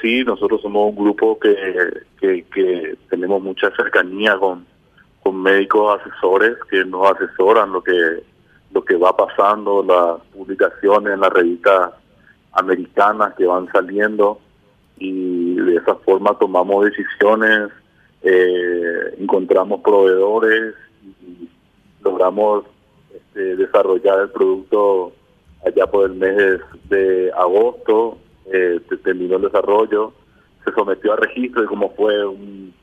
sí, nosotros somos un grupo que, que, tenemos mucha cercanía con, con médicos asesores que nos asesoran lo que lo que va pasando, las publicaciones en las revistas americanas que van saliendo y de esa forma tomamos decisiones, eh, encontramos proveedores y logramos este, desarrollar el producto allá por el mes de, agosto, eh, terminó el desarrollo, se sometió a registro y como fue un,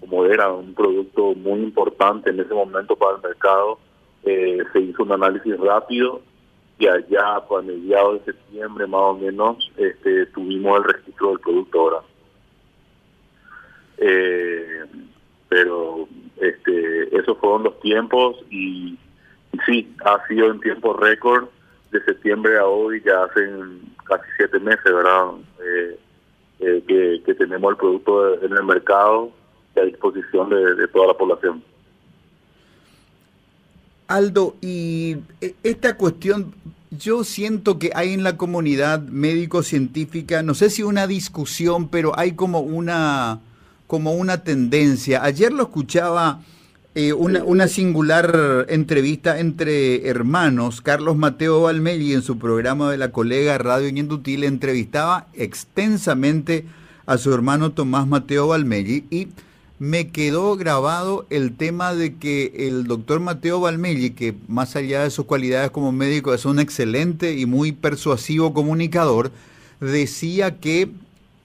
como era un producto muy importante en ese momento para el mercado, eh, se hizo un análisis rápido y allá pues, a mediados de septiembre más o menos este, tuvimos el registro del producto ahora. Eh, pero este, esos fueron los tiempos y, sí, ha sido en tiempo récord de septiembre a hoy, ya hacen casi siete meses, ¿verdad? Eh, eh, que, tenemos el producto en el mercado a disposición de toda la población. Aldo, y eh, esta cuestión, yo siento que hay en la comunidad médico-científica, no sé si una discusión, pero hay como una, como una tendencia. Ayer lo escuchaba eh, una, singular entrevista entre hermanos. Carlos Mateo Valmelli en su programa de la colega Radio Ñendutil entrevistaba extensamente a su hermano Tomás Mateo Valmelli y me quedó grabado el tema de que el doctor Mateo Valmelli, que más allá de sus cualidades como médico es un excelente y muy persuasivo comunicador, decía que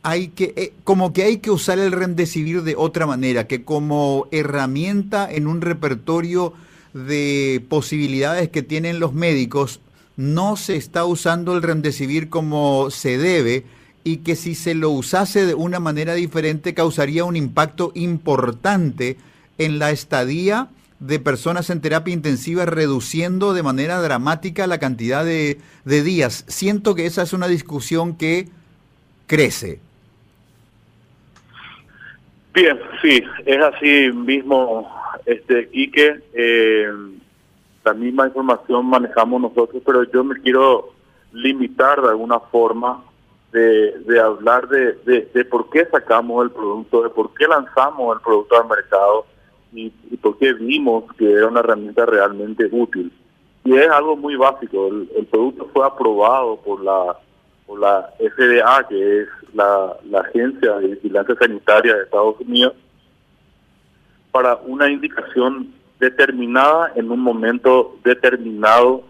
hay que, eh, como que hay que usar el remdesivir de otra manera, que como herramienta en un repertorio de posibilidades que tienen los médicos, no se está usando el remdesivir como se debe, y que si se lo usase de una manera diferente causaría un impacto importante en la estadía de personas en terapia intensiva, reduciendo de manera dramática la cantidad de, días. Siento que esa es una discusión que crece. Bien, sí, es así mismo, este Quique. Eh, la misma información manejamos nosotros, pero yo me quiero limitar de alguna forma de, hablar de, de, por qué sacamos el producto, de por qué lanzamos el producto al mercado y, por qué vimos que era una herramienta realmente útil. Y es algo muy básico, el, producto fue aprobado por la, la FDA, que es la, la Agencia de Vigilancia Sanitaria de Estados Unidos, para una indicación determinada en un momento determinado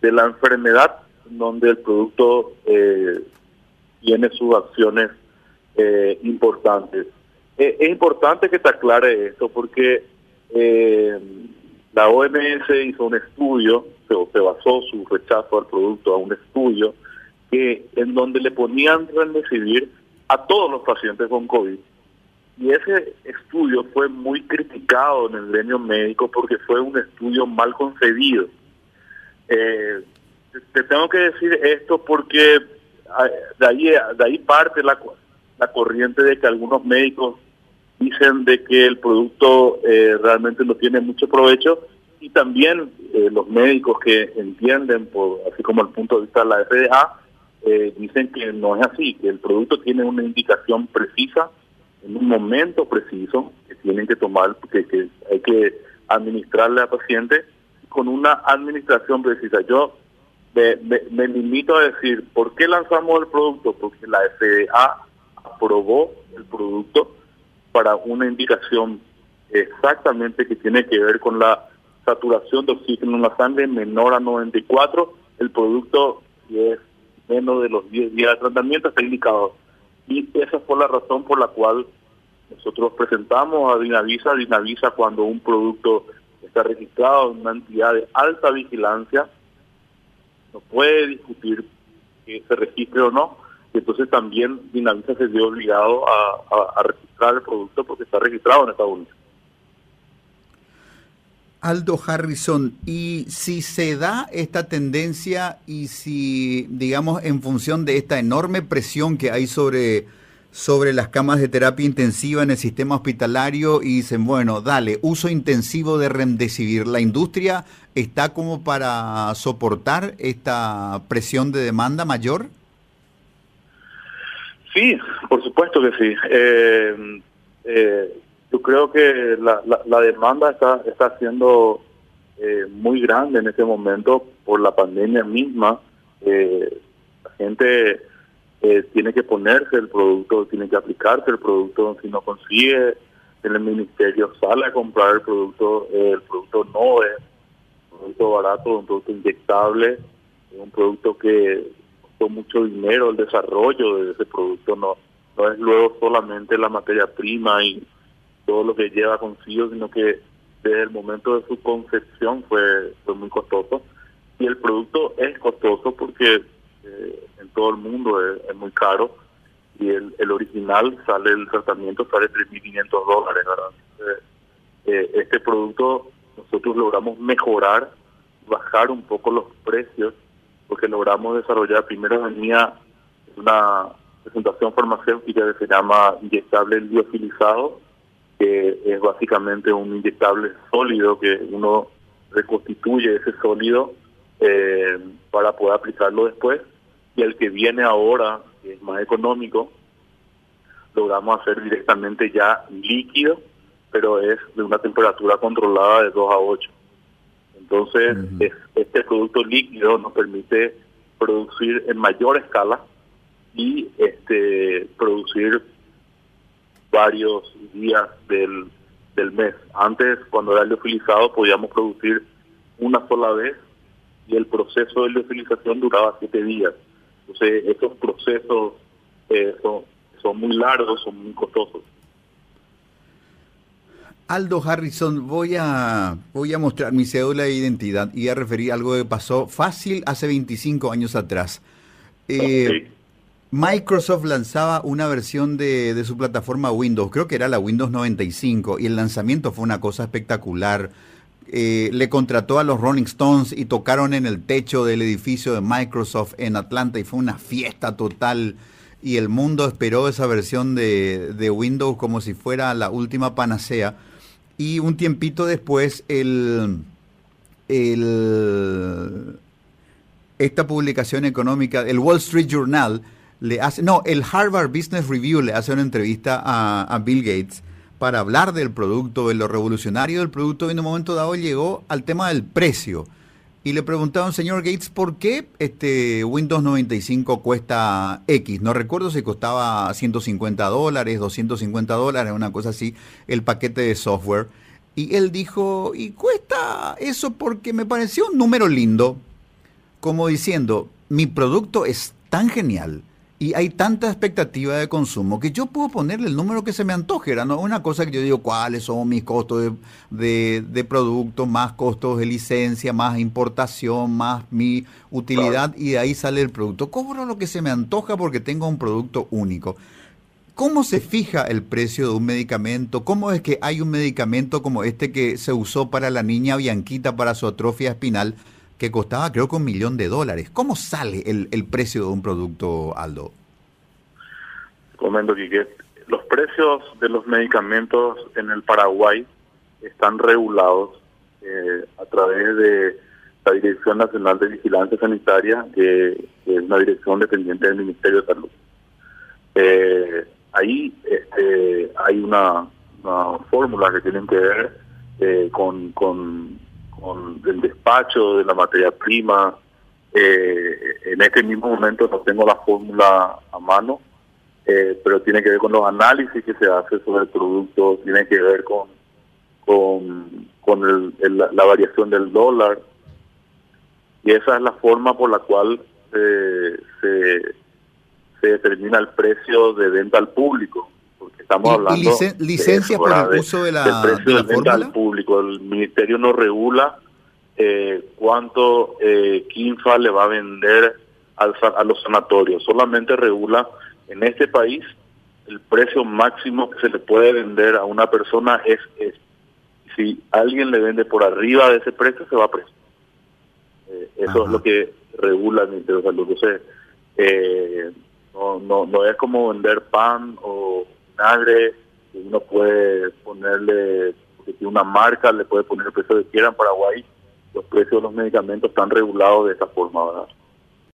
de la enfermedad donde el producto eh, tiene sus acciones eh, importantes. Eh, es importante que te aclare esto porque eh, la OMS hizo un estudio, se, se, basó su rechazo al producto a un estudio que en donde le ponían remdesivir a todos los pacientes con COVID. Y ese estudio fue muy criticado en el gremio médico porque fue un estudio mal concebido. te tengo que decir esto porque de ahí, de ahí parte la, la corriente de que algunos médicos dicen de que el producto eh, realmente no tiene mucho provecho y también eh, los médicos que entienden, por así como el punto de vista de la FDA, eh, dicen que no es así, que el producto tiene una indicación precisa en un momento preciso que tienen que tomar, que, hay que administrarle al paciente con una administración precisa. Yo me, limito a decir, ¿por qué lanzamos el producto? Porque la FDA aprobó el producto para una indicación exactamente que tiene que ver con la saturación de oxígeno en la sangre menor a 94. El producto, es menos de los 10 días de tratamiento, está indicado. Y esa fue la razón por la cual nosotros presentamos a Dinavisa. Dinavisa, cuando un producto está registrado en una entidad de alta vigilancia, no puede discutir que se registre o no. Y entonces también Dinamita se vio obligado a, registrar el producto porque está registrado en Estados Unidos. Aldo Harrison, y si se da esta tendencia y si, digamos, en función de esta enorme presión que hay sobre sobre las camas de terapia intensiva en el sistema hospitalario y dicen, bueno, dale, uso intensivo de remdesivir. ¿La industria está como para soportar esta presión de demanda mayor? Sí, por supuesto que sí. Eh, eh, yo creo que la, la, demanda está, está siendo eh, muy grande en este momento por la pandemia misma. la gente tiene que ponerse el producto, tiene que aplicarse el producto. Si no consigue en el ministerio, sale a comprar el producto. el producto no es un producto barato, un producto inyectable, un producto que costó mucho dinero el desarrollo de ese producto. No, no es luego solamente la materia prima y todo lo que lleva consigo, sino que desde el momento de su concepción fue, fue muy costoso. Y el producto es costoso porque eh, en todo el mundo es, muy caro y el, el original sale, el tratamiento sale 3.500 dólares. ¿verdad? Eh, este producto nosotros logramos mejorar, bajar un poco los precios, porque logramos desarrollar, primero venía una presentación farmacéutica que se llama inyectable liofilizado, que es básicamente un inyectable sólido que uno reconstituye ese sólido eh, para poder aplicarlo después. Y el que viene ahora, que es más económico, logramos hacer directamente ya líquido, pero es de una temperatura controlada de 2 a 8. Entonces, este producto líquido nos permite producir en mayor escala y este producir varios días del, del mes. Antes, cuando era liofilizado, podíamos producir una sola vez y el proceso de liofilización duraba siete días. Entonces, estos procesos eh, son, son muy largos, son muy costosos. Aldo Harrison, voy a, voy a mostrar mi cédula de identidad y a referir algo que pasó fácil hace 25 años atrás. Eh, Microsoft lanzaba una versión de, su plataforma Windows, creo que era la Windows 95, y el lanzamiento fue una cosa espectacular. Eh, le contrató a los Rolling Stones y tocaron en el techo del edificio de Microsoft en Atlanta y fue una fiesta total. Y el mundo esperó esa versión de, de Windows como si fuera la última panacea. Y un tiempito después, el, el, esta publicación económica, el Wall Street Journal, le hace, no, el Harvard Business Review le hace una entrevista a, Bill Gates para hablar del producto, de lo revolucionario del producto, y en un momento dado llegó al tema del precio. Y le preguntaron, señor Gates, ¿por qué este Windows 95 cuesta X? No recuerdo si costaba 150 dólares, 250 dólares, una cosa así, el paquete de software. Y él dijo, y cuesta eso porque me pareció un número lindo, como diciendo, mi producto es tan genial y hay tanta expectativa de consumo que yo puedo ponerle el número que se me antoje. ¿no? Una cosa que yo digo, cuáles son mis costos de, de, producto, más costos de licencia, más importación, más mi utilidad, y de ahí sale el producto. Cobro lo que se me antoja porque tengo un producto único. ¿Cómo se fija el precio de un medicamento? ¿Cómo es que hay un medicamento como este que se usó para la niña Bianquita para su atrofia espinal? Que costaba creo que un millón de dólares. ¿Cómo sale el, el precio de un producto, Aldo? Comento que los precios de los medicamentos en el Paraguay están regulados eh, a través de la Dirección Nacional de Vigilancia Sanitaria, que, es una dirección dependiente del Ministerio de Salud. Eh, ahí este, hay una, fórmula que tienen que ver eh, con, con con el despacho de la materia prima. Eh, en este mismo momento no tengo la fórmula a mano, eh, pero tiene que ver con los análisis que se hace sobre el producto, tiene que ver con con, con la variación del dólar y esa es la forma por la cual se, se determina el precio de venta al público estamos hablando licencia por el uso de la, del precio de, venta al público. El ministerio no regula eh, cuánto eh, Kinfa le va a vender a los sanatorios. Solamente regula en este país el precio máximo que se le puede vender a una persona es, es si alguien le vende por arriba de ese precio se va a precio. Eh, eso es lo que regula el Ministerio de Salud. Entonces, eh, no, no, no es como vender pan o vinagre, uno puede ponerle, porque si una marca le puede poner el precio que quiera en Paraguay, los precios de los medicamentos están regulados de esa forma, ¿verdad?